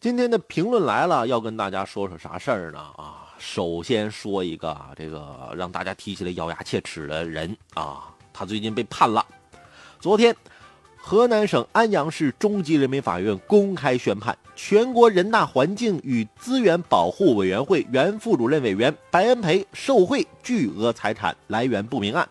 今天的评论来了，要跟大家说说啥事儿呢？啊，首先说一个这个让大家提起来咬牙切齿的人啊，他最近被判了。昨天，河南省安阳市中级人民法院公开宣判，全国人大环境与资源保护委员会原副主任委员白恩培受贿巨额财产来源不明案。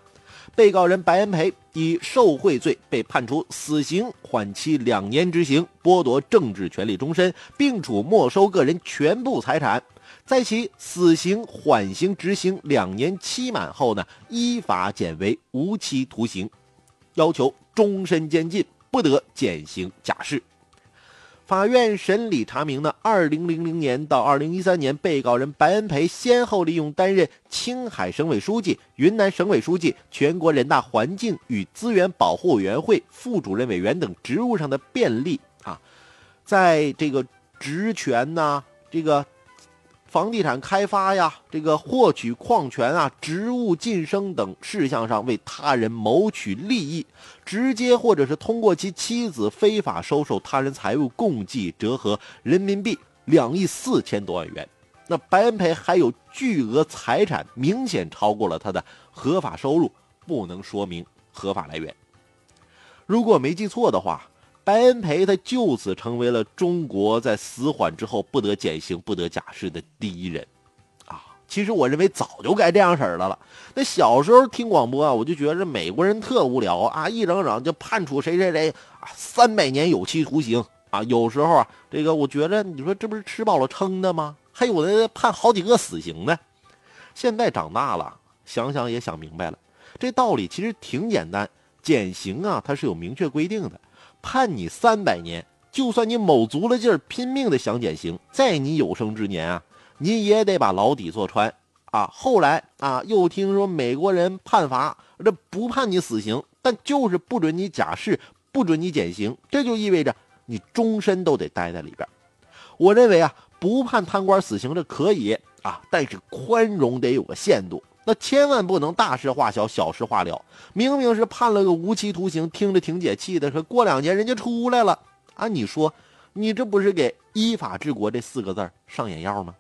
被告人白恩培以受贿罪被判处死刑，缓期两年执行，剥夺政治权利终身，并处没收个人全部财产。在其死刑缓刑执行两年期满后呢，依法减为无期徒刑，要求终身监禁，不得减刑假释。法院审理查明呢，二零零零年到二零一三年，被告人白恩培先后利用担任青海省委书记、云南省委书记、全国人大环境与资源保护委员会副主任委员等职务上的便利啊，在这个职权呐，这个。房地产开发呀，这个获取矿权啊，职务晋升等事项上为他人谋取利益，直接或者是通过其妻子非法收受他人财物，共计折合人民币两亿四千多万元。那白恩培还有巨额财产，明显超过了他的合法收入，不能说明合法来源。如果没记错的话。白恩培他就此成为了中国在死缓之后不得减刑、不得假释的第一人，啊！其实我认为早就该这样式儿的了。那小时候听广播啊，我就觉得美国人特无聊啊，一整整就判处谁谁谁啊三百年有期徒刑啊。有时候啊，这个我觉得你说这不是吃饱了撑的吗？还有的判好几个死刑呢。现在长大了，想想也想明白了，这道理其实挺简单，减刑啊，它是有明确规定的。判你三百年，就算你卯足了劲儿，拼命的想减刑，在你有生之年啊，你也得把牢底坐穿啊！后来啊，又听说美国人判罚，这不判你死刑，但就是不准你假释，不准你减刑，这就意味着你终身都得待在里边。我认为啊，不判贪官死刑这可以啊，但是宽容得有个限度。那千万不能大事化小，小事化了。明明是判了个无期徒刑，听着挺解气的。说过两年人家出来了啊，你说，你这不是给依法治国这四个字上眼药吗？